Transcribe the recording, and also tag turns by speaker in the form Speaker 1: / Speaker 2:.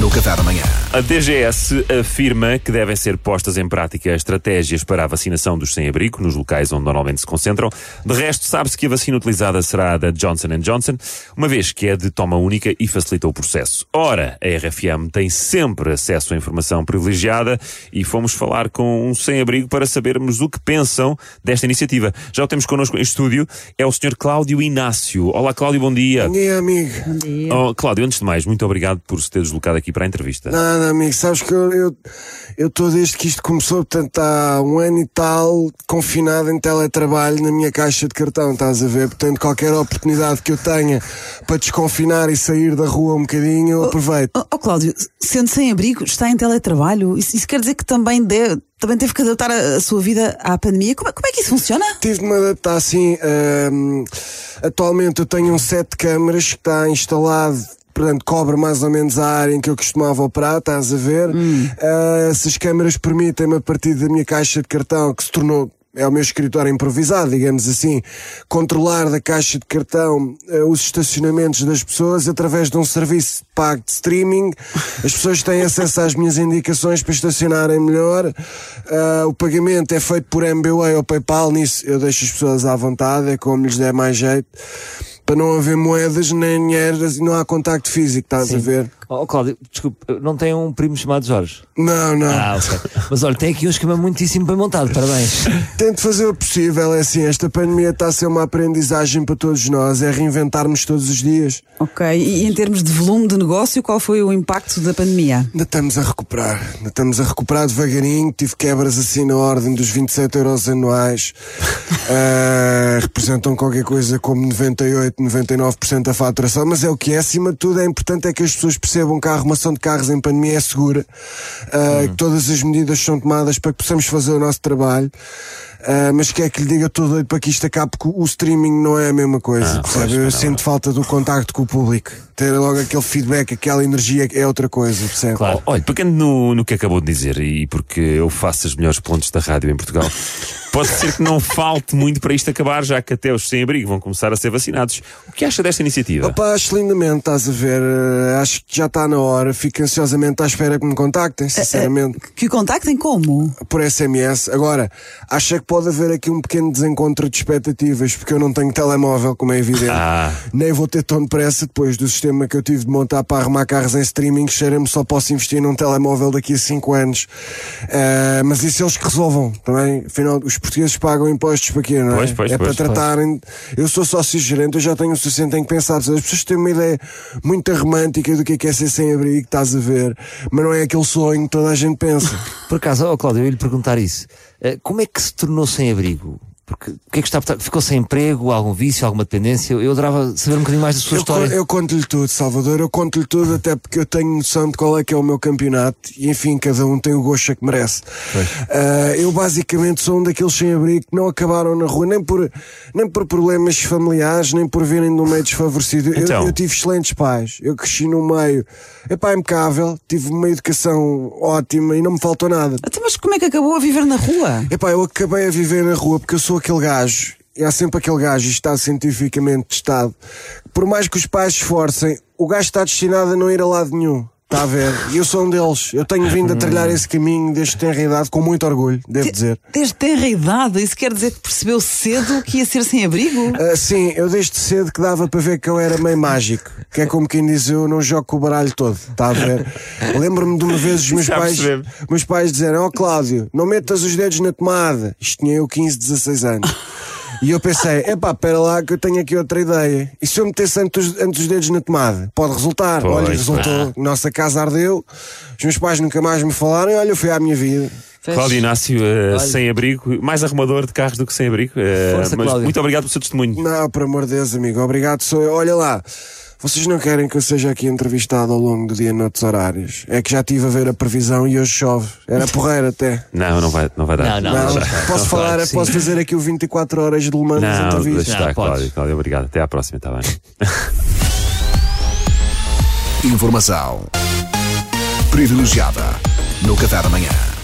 Speaker 1: no Café da Manhã.
Speaker 2: A DGS afirma que devem ser postas em prática estratégias para a vacinação dos sem-abrigo nos locais onde normalmente se concentram. De resto, sabe-se que a vacina utilizada será a da Johnson Johnson, uma vez que é de toma única e facilita o processo. Ora, a RFM tem sempre acesso à informação privilegiada e fomos falar com um sem-abrigo para sabermos o que pensam desta iniciativa. Já o temos connosco em estúdio, é o Sr. Cláudio Inácio. Olá, Cláudio, bom dia.
Speaker 3: Bom dia, amigo.
Speaker 2: Oh, Cláudio, antes de mais, muito obrigado por se ter deslocado aqui para a entrevista.
Speaker 3: Nada, amigo. Sabes que eu eu estou desde que isto começou, portanto, há um ano e tal, confinado em teletrabalho na minha caixa de cartão, estás a ver? Portanto, qualquer oportunidade que eu tenha para desconfinar e sair da rua um bocadinho, eu aproveito.
Speaker 4: Oh, oh Cláudio, sendo sem abrigo, está em teletrabalho, isso, isso quer dizer que também deve, também teve que adaptar a, a sua vida à pandemia. Como, é, como, é que isso funciona?
Speaker 3: Tive de me adaptar assim. Uh, atualmente eu tenho um set de câmaras que está instalado portanto, cobre mais ou menos a área em que eu costumava operar, estás a ver? Hum. Uh, essas câmaras permitem-me, a partir da minha caixa de cartão, que se tornou é o meu escritório improvisado, digamos assim, controlar da caixa de cartão uh, os estacionamentos das pessoas através de um serviço pago de streaming. As pessoas têm acesso às minhas indicações para estacionarem melhor. Uh, o pagamento é feito por MBWay ou PayPal, nisso eu deixo as pessoas à vontade, é como lhes der mais jeito para não haver moedas nem dinheiro, não há contacto físico, estás
Speaker 5: Sim.
Speaker 3: a ver?
Speaker 5: Oh, Cláudio, desculpe, não tem um primo chamado Jorge?
Speaker 3: Não, não.
Speaker 5: Ah, ok. Mas olha, tem aqui um esquema muitíssimo bem montado, parabéns.
Speaker 3: Tento fazer o possível, é assim, esta pandemia está a ser uma aprendizagem para todos nós, é reinventarmos todos os dias.
Speaker 4: Ok, e em termos de volume de negócio, qual foi o impacto da pandemia?
Speaker 3: Ainda estamos a recuperar, ainda estamos a recuperar devagarinho, tive quebras assim na ordem dos 27 euros anuais, uh, representam qualquer coisa como 98, 99% da faturação, mas é o que é, acima de tudo é importante é que as pessoas percebam que a arrumação de carros em pandemia é segura, uh, que todas as medidas são tomadas para que possamos fazer o nosso trabalho. Uh, mas quer que lhe diga todo doido para que isto acabe, porque o streaming não é a mesma coisa,
Speaker 2: ah,
Speaker 3: percebe?
Speaker 2: Eu
Speaker 3: sinto falta do contacto com o público. Ter logo aquele feedback, aquela energia é outra coisa, percebe?
Speaker 2: Claro. Olha, pegando no, no que acabou de dizer, e porque eu faço as melhores pontos da rádio em Portugal, pode ser que não falte muito para isto acabar, já que até os sem-abrigo vão começar a ser vacinados. O que acha desta iniciativa?
Speaker 3: Opa, acho lindamente, estás a ver. Uh, acho que já está na hora. Fico ansiosamente à espera que me contactem, sinceramente.
Speaker 4: Uh, uh, que o contactem como?
Speaker 3: Por SMS. Agora, acha que pode haver aqui um pequeno desencontro de expectativas, porque eu não tenho telemóvel, como é evidente.
Speaker 2: Ah.
Speaker 3: Nem vou ter tão depressa depois do sistema que eu tive de montar para arrumar carros em streaming. Cheira-me só posso investir num telemóvel daqui a 5 anos. mas isso eles que resolvam também. Afinal, os portugueses pagam impostos para quê, não é?
Speaker 2: Pois, pois,
Speaker 3: é
Speaker 2: pois,
Speaker 3: para tratarem. Eu sou sócio-gerente, eu já tenho o suficiente em que pensar. As pessoas têm uma ideia muito romântica do que é, que é ser sem-abrigo, estás a ver, mas não é aquele sonho que toda a gente pensa.
Speaker 5: Por acaso, oh, Cláudio, eu ia lhe perguntar isso. Uh, como é que se tornou sem-abrigo? Porque o que é que está Ficou sem emprego, algum vício, alguma dependência? Eu adorava saber um bocadinho mais da sua
Speaker 3: eu
Speaker 5: história.
Speaker 3: Con eu conto-lhe tudo, Salvador, eu conto-lhe tudo, até porque eu tenho noção de qual é que é o meu campeonato e enfim, cada um tem o gosto que merece. Uh, eu basicamente sou um daqueles sem-abrigo que não acabaram na rua, nem por, nem por problemas familiares, nem por virem de um meio desfavorecido.
Speaker 2: Então.
Speaker 3: Eu, eu, tive excelentes pais, eu cresci num meio, epá, impecável, tive uma educação ótima e não me faltou nada.
Speaker 4: Até mas como é que acabou a viver na rua?
Speaker 3: Epá, eu acabei a viver na rua porque eu sou aquele gajo, e há sempre aquele gajo, isto está cientificamente testado, por mais que os pais esforcem, o gajo está destinado a não ir a lado nenhum. Está a ver? E eu sou um deles. Eu tenho vindo a trilhar esse caminho desde tenra idade com muito orgulho, devo dizer.
Speaker 4: Desde tenra idade? Isso quer dizer que percebeu cedo que ia ser sem abrigo?
Speaker 3: Uh, sim, eu desde cedo que dava para ver que eu era meio mágico. Que é como quem diz, eu não jogo com o baralho todo. Está a ver? Lembro-me de uma vez os meus pais, meus pais dizerem: Ó oh, Cláudio, não metas os dedos na tomada. Isto tinha eu 15, 16 anos. E eu pensei, epá, pera lá que eu tenho aqui outra ideia. E se eu metesse antes, antes os dedos na tomada? Pode resultar.
Speaker 2: Pois,
Speaker 3: olha, resultou. Nossa casa ardeu, os meus pais nunca mais me falaram e olha, eu fui à minha vida.
Speaker 2: Cláudio Inácio, uh, sem abrigo, mais arrumador de carros do que sem abrigo. Uh,
Speaker 5: Força,
Speaker 2: mas
Speaker 5: Cláudio.
Speaker 2: muito obrigado pelo seu testemunho.
Speaker 3: Não, por amor de Deus, amigo, obrigado. Sou eu. Olha lá. Vocês não querem que eu seja aqui entrevistado ao longo do dia noutros horários? É que já estive a ver a previsão e hoje chove. Era porreira até.
Speaker 2: Não, não vai, não vai dar.
Speaker 5: Não, não,
Speaker 3: Não,
Speaker 5: não,
Speaker 3: posso
Speaker 5: não,
Speaker 3: falar,
Speaker 5: claro
Speaker 3: posso
Speaker 5: sim.
Speaker 3: fazer aqui o 24 horas de Le Mans
Speaker 2: Não,
Speaker 3: entrevistas.
Speaker 2: deixa estar. Cláudio, Cláudio, obrigado. Até à próxima, está bem?
Speaker 1: Informação privilegiada no Café da Manhã.